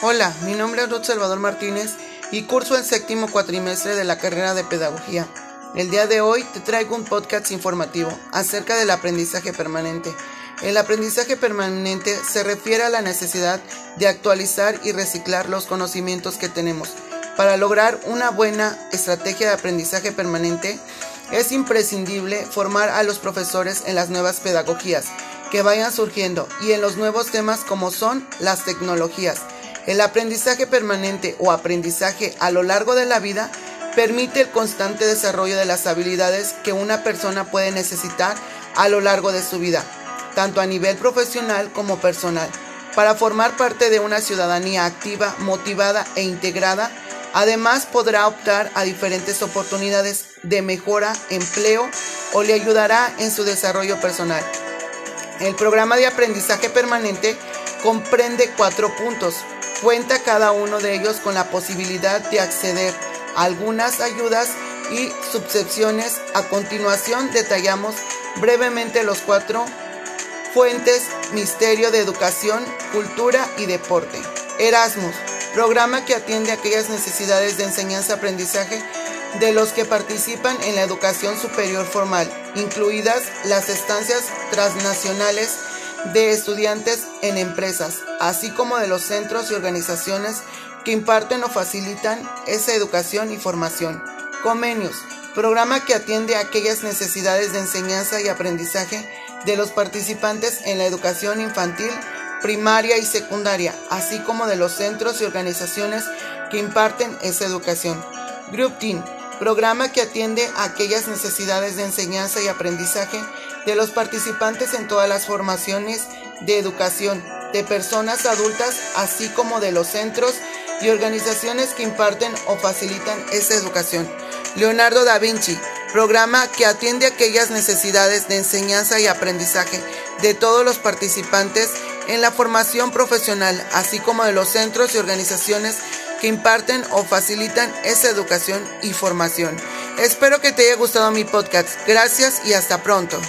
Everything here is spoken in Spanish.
Hola, mi nombre es Ruth Salvador Martínez y curso el séptimo cuatrimestre de la carrera de Pedagogía. El día de hoy te traigo un podcast informativo acerca del aprendizaje permanente. El aprendizaje permanente se refiere a la necesidad de actualizar y reciclar los conocimientos que tenemos. Para lograr una buena estrategia de aprendizaje permanente, es imprescindible formar a los profesores en las nuevas pedagogías que vayan surgiendo y en los nuevos temas como son las tecnologías. El aprendizaje permanente o aprendizaje a lo largo de la vida permite el constante desarrollo de las habilidades que una persona puede necesitar a lo largo de su vida, tanto a nivel profesional como personal, para formar parte de una ciudadanía activa, motivada e integrada. Además podrá optar a diferentes oportunidades de mejora, empleo o le ayudará en su desarrollo personal. El programa de aprendizaje permanente comprende cuatro puntos. Cuenta cada uno de ellos con la posibilidad de acceder a algunas ayudas y subsecciones. A continuación detallamos brevemente los cuatro fuentes, misterio de educación, cultura y deporte. Erasmus, programa que atiende aquellas necesidades de enseñanza-aprendizaje de los que participan en la educación superior formal, incluidas las estancias transnacionales de estudiantes en empresas, así como de los centros y organizaciones que imparten o facilitan esa educación y formación. Comenios, programa que atiende a aquellas necesidades de enseñanza y aprendizaje de los participantes en la educación infantil, primaria y secundaria, así como de los centros y organizaciones que imparten esa educación. Group Team, programa que atiende a aquellas necesidades de enseñanza y aprendizaje de los participantes en todas las formaciones de educación de personas adultas, así como de los centros y organizaciones que imparten o facilitan esa educación. Leonardo da Vinci, programa que atiende aquellas necesidades de enseñanza y aprendizaje de todos los participantes en la formación profesional, así como de los centros y organizaciones que imparten o facilitan esa educación y formación. Espero que te haya gustado mi podcast. Gracias y hasta pronto.